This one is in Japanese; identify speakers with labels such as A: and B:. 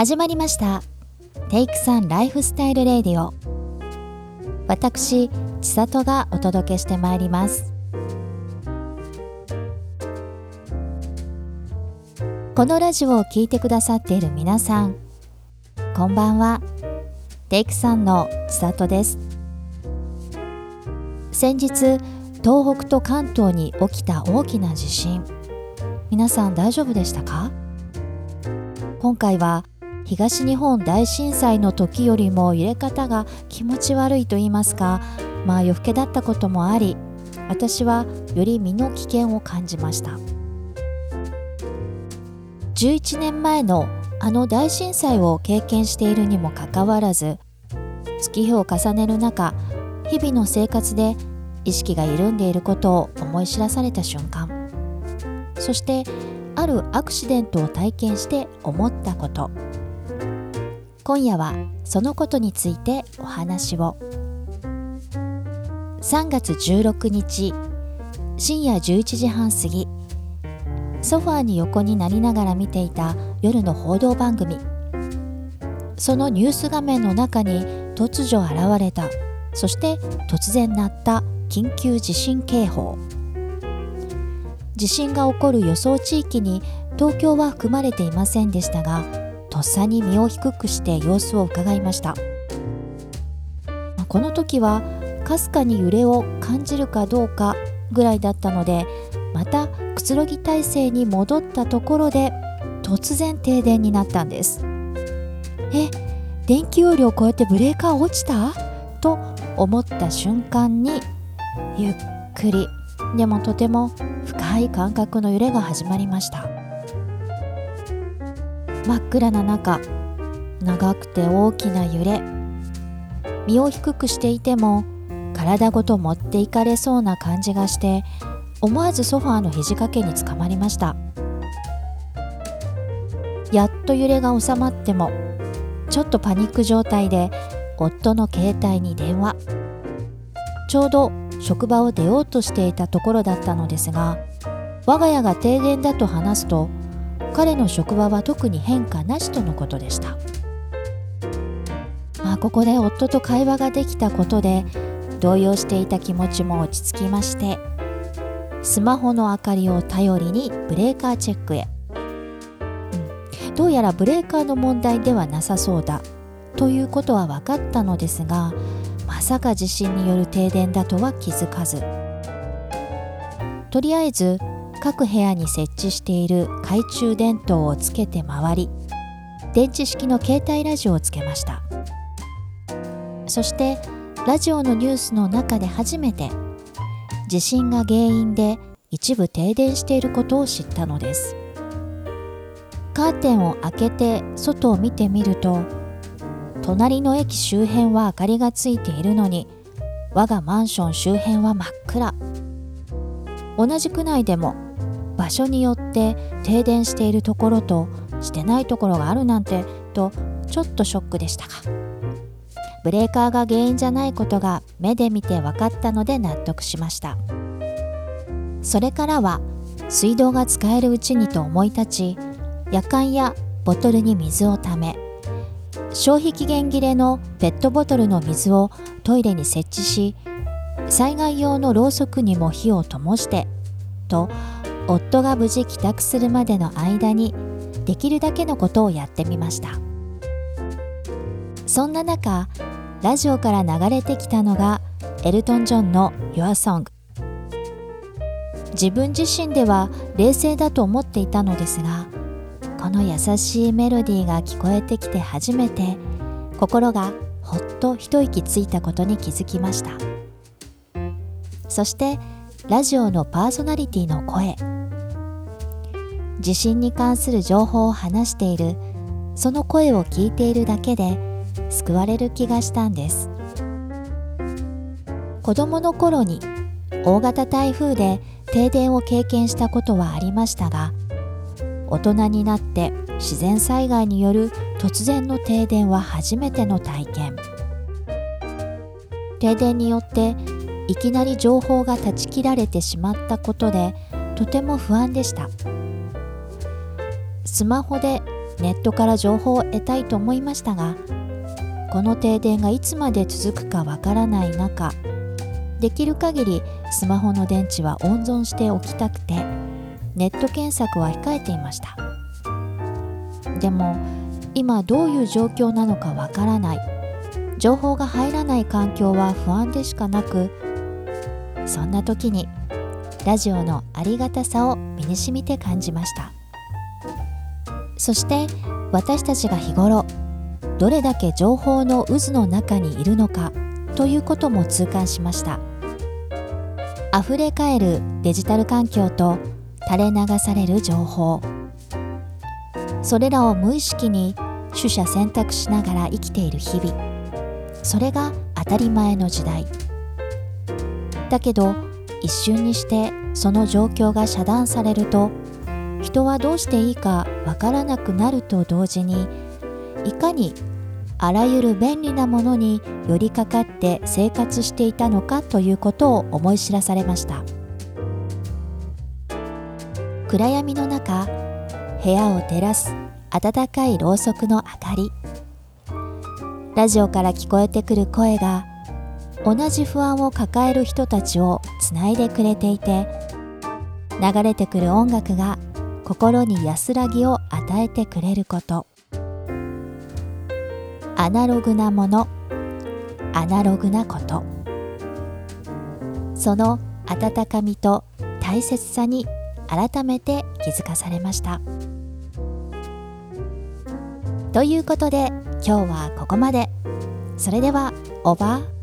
A: 始まりました。テイクサンライフスタイルレディオ。私千里がお届けしてまいります。このラジオを聴いてくださっている皆さんこんばんは。テイクサンの千里です。先日東北と関東に起きた大きな地震。皆さん大丈夫でしたか？今回は東日本大震災の時よりも揺れ方が気持ち悪いと言いますかまあ夜更けだったこともあり私はより身の危険を感じました。11年前のあの大震災を経験しているにもかかわらず月日を重ねる中日々の生活で意識が緩んでいることを思い知らされた瞬間そしてあるアクシデントを体験して思ったこと。今夜はそのことについてお話を。3月16日深夜11時半過ぎソファーに横になりながら見ていた夜の報道番組。そのニュース画面の中に突如現れたそして突然鳴った緊急地震警報。地震が起こる予想地域に東京は含まれていませんでしたがとっさに身を低くして様子を伺いました。この時はかすかに揺れを感じるかどうかぐらいだったのでまたくつろぎ体制に戻ったところで突然停電になったんです。え電気容量を超えてブレーカー落ちた？と思った瞬間にゆっくりでもとても深い感覚の揺れが始まりました。真っ暗な中長くて大きな揺れ身を低くしていても体ごと持っていかれそうな感じがして思わずソファーの肘掛けにつかまりました。やっと揺れが収まってもちょっとパニック状態で夫の携帯に電話。ちょうど職場を出ようとしていたところだったのですが我が家が停電だと話すと彼の職場は特に変化なしとのことでした。まあここで夫と会話ができたことで動揺していた気持ちも落ち着きましてスマホの明かりを頼りにブレーカーチェックへ、うん、どうやらブレーカーの問題ではなさそうだ。ということは分かったのですがまさか地震による停電だとは気づかず。とりあえず各部屋に設置している懐中電灯をつけて回り電池式の携帯ラジオをつけました。そしてラジオのニュースの中で初めて地震が原因で一部停電していることを知ったのです。カーテンを開けて外を見てみると隣の駅周辺は明かりがついているのに我がマンション周辺は真っ暗。同じ区内でも場所によって停電しているところとしてないところがあるなんてとちょっとショックでしたがブレーカーが原因じゃないことが目で見て分かったので納得しました。それからは水道が使えるうちにと思い立ち夜間やボトルに水をため消費期限切れのペットボトルの水をトイレに設置し災害用のろうそくにも火を灯してと夫が無事帰宅するまでの間にできるだけのことをやってみました。そんな中ラジオから流れてきたのがエルトン・ジョンの Your Song 自分自身では冷静だと思っていたのですがこの優しいメロディーが聞こえてきて初めて心がほっと一息ついたことに気づきました。そしてラジオのパーソナリティの声。地震に関する情報を話している。その声を聞いているだけで救われる気がしたんです。子供の頃に大型台風で停電を経験したことはありましたが大人になって自然災害による突然の停電は初めての体験。停電によっていきなり情報が断ち切られてしまったことでとても不安でした。スマホでネットから情報を得たいと思いましたがこの停電がいつまで続くかわからない中できる限りスマホの電池は温存しておきたくてネット検索は控えていました。でも今どういう状況なのかわからない。情報が入らない環境は不安でしかなくそんな時にラジオのありがたさを身にしみて感じました。そして私たちが日頃どれだけ情報の渦の中にいるのかということも痛感しました。溢れかえるデジタル環境と垂れ流される情報。それらを無意識に取捨選択しながら生きている日々。それが当たり前の時代。だけど一瞬にしてその状況が遮断されると人はどうしていいかわからなくなると同時にいかにあらゆる便利なものに寄りかかって生活していたのかということを思い知らされました。暗闇の中部屋を照らす暖かいろうそくの明かりラジオから聞こえてくる声が同じ不安を抱える人たちをつないでくれていて流れてくる音楽が心に安らぎを与えてくれること。アナログなもの。アナログなこと。その温かみと大切さに改めて気づかされました。ということで今日はここまで。それではオーバー